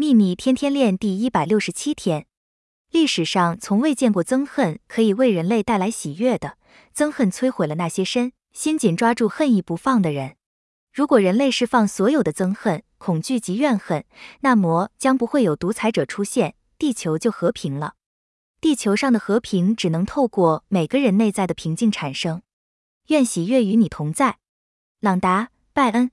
秘密天天练第一百六十七天。历史上从未见过憎恨可以为人类带来喜悦的。憎恨摧毁了那些深心紧抓住恨意不放的人。如果人类释放所有的憎恨、恐惧及怨恨，那么将不会有独裁者出现，地球就和平了。地球上的和平只能透过每个人内在的平静产生。愿喜悦与你同在，朗达·拜恩。